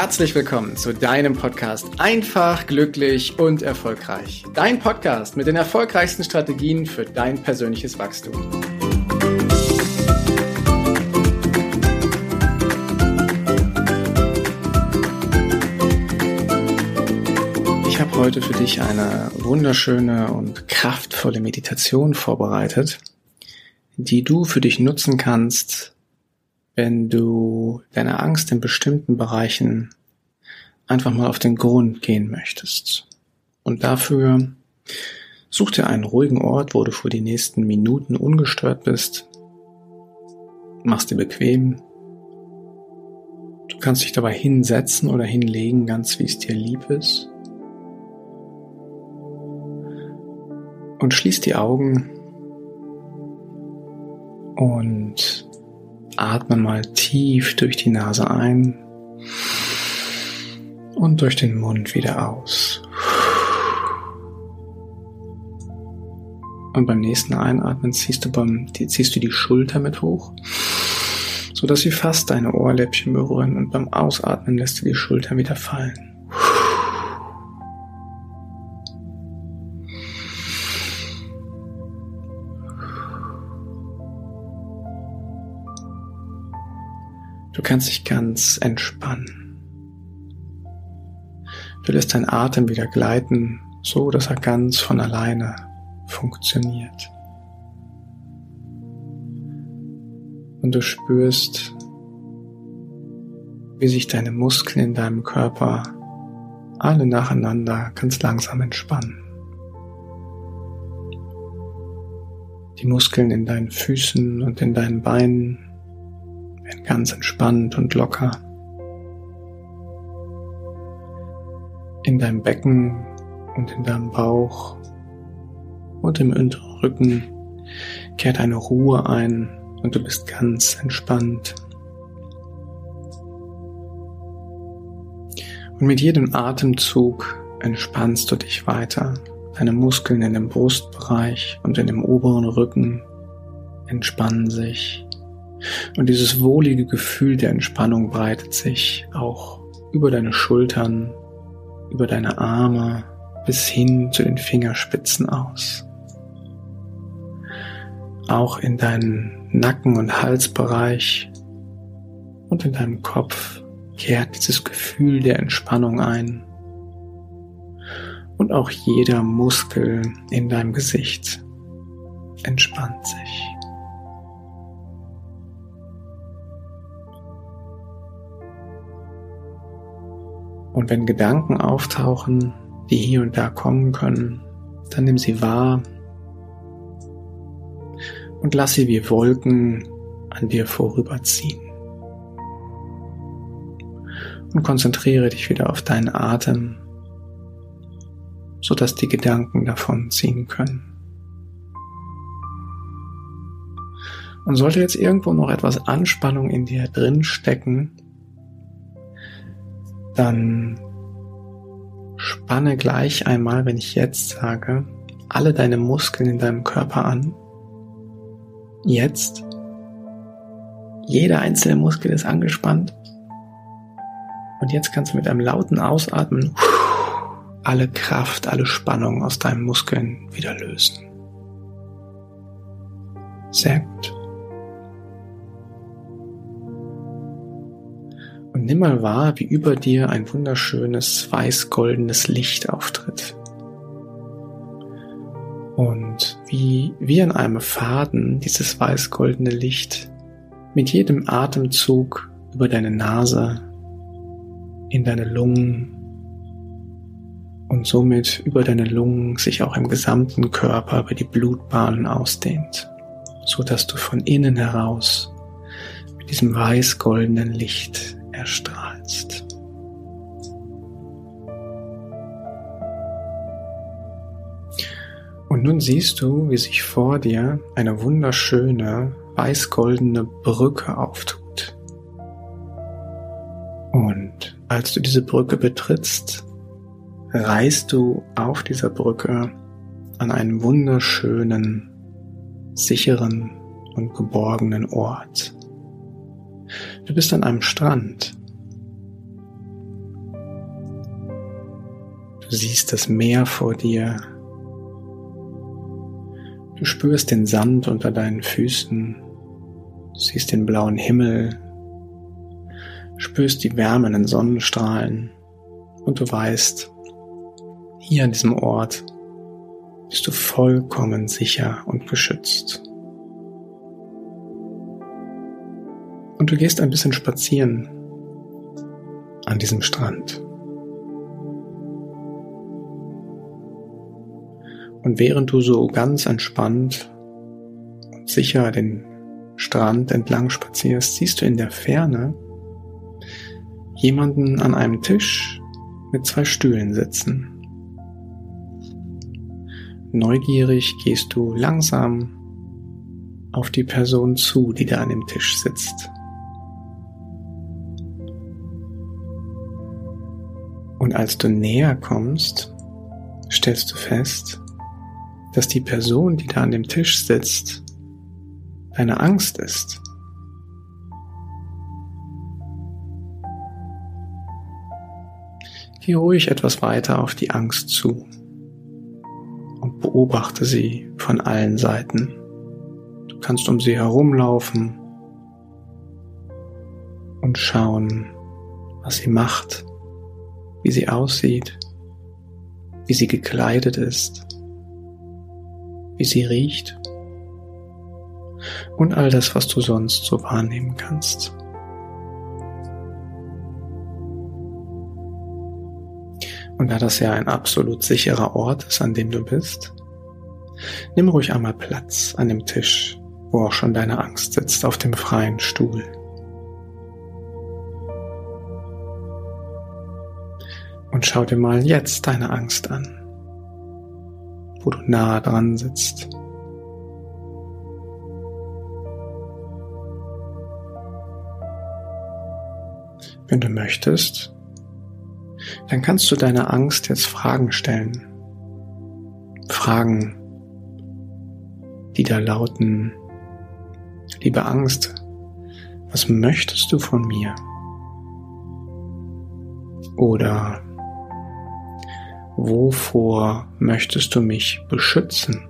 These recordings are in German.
herzlich willkommen zu deinem Podcast Einfach, glücklich und erfolgreich. Dein Podcast mit den erfolgreichsten Strategien für dein persönliches Wachstum. Ich habe heute für dich eine wunderschöne und kraftvolle Meditation vorbereitet, die du für dich nutzen kannst, wenn du deine Angst in bestimmten Bereichen einfach mal auf den Grund gehen möchtest. Und dafür such dir einen ruhigen Ort, wo du für die nächsten Minuten ungestört bist. Mach's dir bequem. Du kannst dich dabei hinsetzen oder hinlegen, ganz wie es dir lieb ist. Und schließ die Augen und Atme mal tief durch die Nase ein und durch den Mund wieder aus. Und beim nächsten Einatmen ziehst du, beim, ziehst du die Schulter mit hoch, so dass sie fast deine Ohrläppchen berühren und beim Ausatmen lässt du die Schulter wieder fallen. Du kannst dich ganz entspannen. Du lässt deinen Atem wieder gleiten, so dass er ganz von alleine funktioniert. Und du spürst, wie sich deine Muskeln in deinem Körper alle nacheinander ganz langsam entspannen. Die Muskeln in deinen Füßen und in deinen Beinen ganz entspannt und locker. In deinem Becken und in deinem Bauch und im unteren Rücken kehrt eine Ruhe ein und du bist ganz entspannt. Und mit jedem Atemzug entspannst du dich weiter. Deine Muskeln in dem Brustbereich und in dem oberen Rücken entspannen sich. Und dieses wohlige Gefühl der Entspannung breitet sich auch über deine Schultern, über deine Arme bis hin zu den Fingerspitzen aus. Auch in deinen Nacken- und Halsbereich und in deinem Kopf kehrt dieses Gefühl der Entspannung ein. Und auch jeder Muskel in deinem Gesicht entspannt sich. Und wenn Gedanken auftauchen, die hier und da kommen können, dann nimm sie wahr und lass sie wie Wolken an dir vorüberziehen. Und konzentriere dich wieder auf deinen Atem, sodass die Gedanken davon ziehen können. Und sollte jetzt irgendwo noch etwas Anspannung in dir drin stecken, dann spanne gleich einmal, wenn ich jetzt sage, alle deine Muskeln in deinem Körper an. Jetzt. Jeder einzelne Muskel ist angespannt. Und jetzt kannst du mit einem lauten Ausatmen alle Kraft, alle Spannung aus deinen Muskeln wieder lösen. Sehr gut. Und nimm mal wahr, wie über dir ein wunderschönes weiß-goldenes Licht auftritt. Und wie, wie an einem Faden dieses weiß-goldene Licht mit jedem Atemzug über deine Nase, in deine Lungen und somit über deine Lungen sich auch im gesamten Körper über die Blutbahnen ausdehnt, so dass du von innen heraus mit diesem weiß-goldenen Licht erstrahlst. Und nun siehst du, wie sich vor dir eine wunderschöne weiß-goldene Brücke auftut. Und als du diese Brücke betrittst, reist du auf dieser Brücke an einen wunderschönen, sicheren und geborgenen Ort. Du bist an einem Strand. Du siehst das Meer vor dir. Du spürst den Sand unter deinen Füßen. Du siehst den blauen Himmel. Spürst die wärmenden Sonnenstrahlen. Und du weißt, hier an diesem Ort bist du vollkommen sicher und geschützt. Und du gehst ein bisschen spazieren an diesem Strand. Und während du so ganz entspannt und sicher den Strand entlang spazierst, siehst du in der Ferne jemanden an einem Tisch mit zwei Stühlen sitzen. Neugierig gehst du langsam auf die Person zu, die da an dem Tisch sitzt. Und als du näher kommst, stellst du fest, dass die Person, die da an dem Tisch sitzt, deine Angst ist. Geh ruhig etwas weiter auf die Angst zu und beobachte sie von allen Seiten. Du kannst um sie herumlaufen und schauen, was sie macht, wie sie aussieht, wie sie gekleidet ist wie sie riecht und all das, was du sonst so wahrnehmen kannst. Und da das ja ein absolut sicherer Ort ist, an dem du bist, nimm ruhig einmal Platz an dem Tisch, wo auch schon deine Angst sitzt, auf dem freien Stuhl. Und schau dir mal jetzt deine Angst an wo du nah dran sitzt. Wenn du möchtest, dann kannst du deiner Angst jetzt Fragen stellen. Fragen, die da lauten, liebe Angst, was möchtest du von mir? Oder Wovor möchtest du mich beschützen?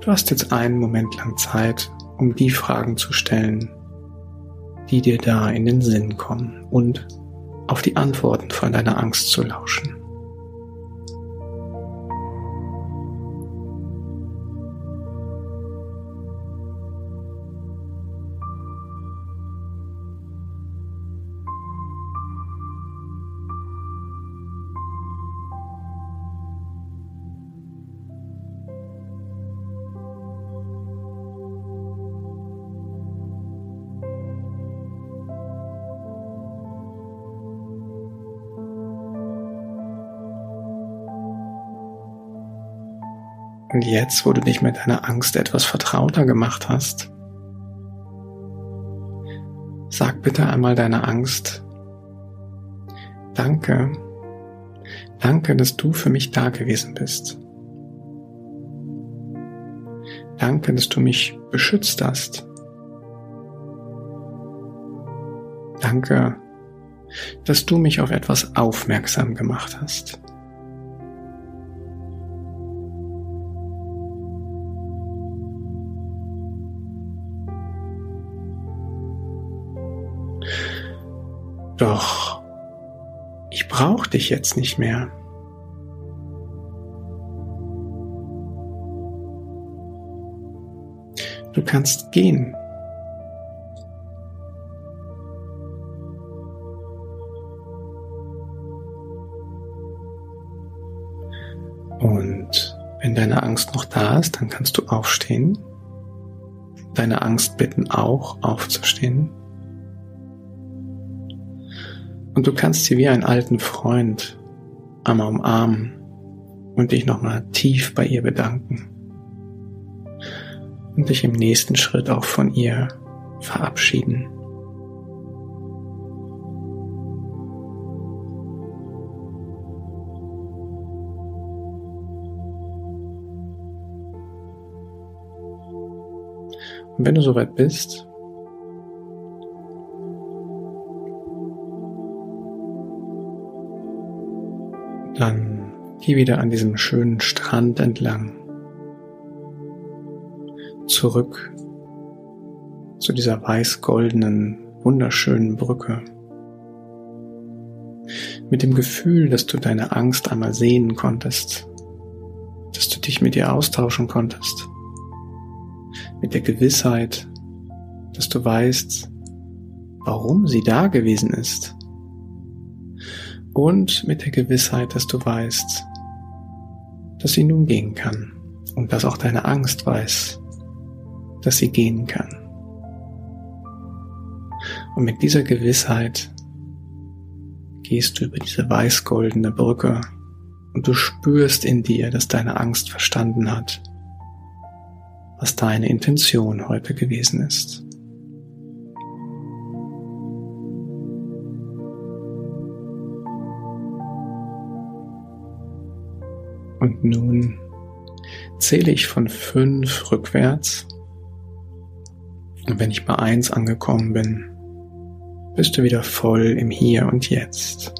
Du hast jetzt einen Moment lang Zeit, um die Fragen zu stellen, die dir da in den Sinn kommen und auf die Antworten von deiner Angst zu lauschen. Und jetzt, wo du dich mit deiner Angst etwas vertrauter gemacht hast, sag bitte einmal deiner Angst, danke, danke, dass du für mich da gewesen bist. Danke, dass du mich beschützt hast. Danke, dass du mich auf etwas aufmerksam gemacht hast. Doch ich brauche dich jetzt nicht mehr. Du kannst gehen. Und wenn deine Angst noch da ist, dann kannst du aufstehen. Deine Angst bitten auch aufzustehen. Und du kannst sie wie einen alten Freund einmal umarmen und dich nochmal tief bei ihr bedanken. Und dich im nächsten Schritt auch von ihr verabschieden. Und wenn du soweit bist, Dann geh wieder an diesem schönen Strand entlang. Zurück zu dieser weiß-goldenen, wunderschönen Brücke. Mit dem Gefühl, dass du deine Angst einmal sehen konntest, dass du dich mit ihr austauschen konntest. Mit der Gewissheit, dass du weißt, warum sie da gewesen ist. Und mit der Gewissheit, dass du weißt, dass sie nun gehen kann und dass auch deine Angst weiß, dass sie gehen kann. Und mit dieser Gewissheit gehst du über diese weiß-goldene Brücke und du spürst in dir, dass deine Angst verstanden hat, was deine Intention heute gewesen ist. Und nun zähle ich von fünf rückwärts. Und wenn ich bei eins angekommen bin, bist du wieder voll im Hier und Jetzt.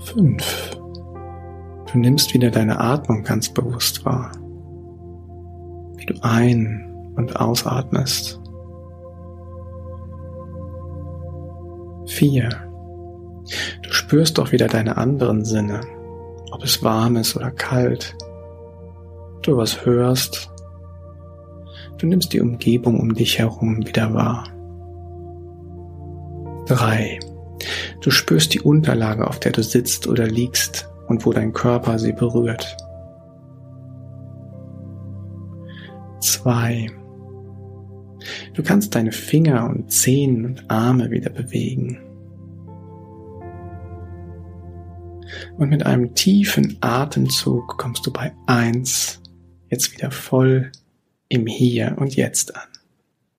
Fünf. Du nimmst wieder deine Atmung ganz bewusst wahr. Wie du ein- und ausatmest. Vier. Du spürst doch wieder deine anderen Sinne ob es warm ist oder kalt, du was hörst, du nimmst die Umgebung um dich herum wieder wahr. 3. Du spürst die Unterlage, auf der du sitzt oder liegst und wo dein Körper sie berührt. 2. Du kannst deine Finger und Zehen und Arme wieder bewegen. Und mit einem tiefen Atemzug kommst du bei eins jetzt wieder voll im Hier und Jetzt an.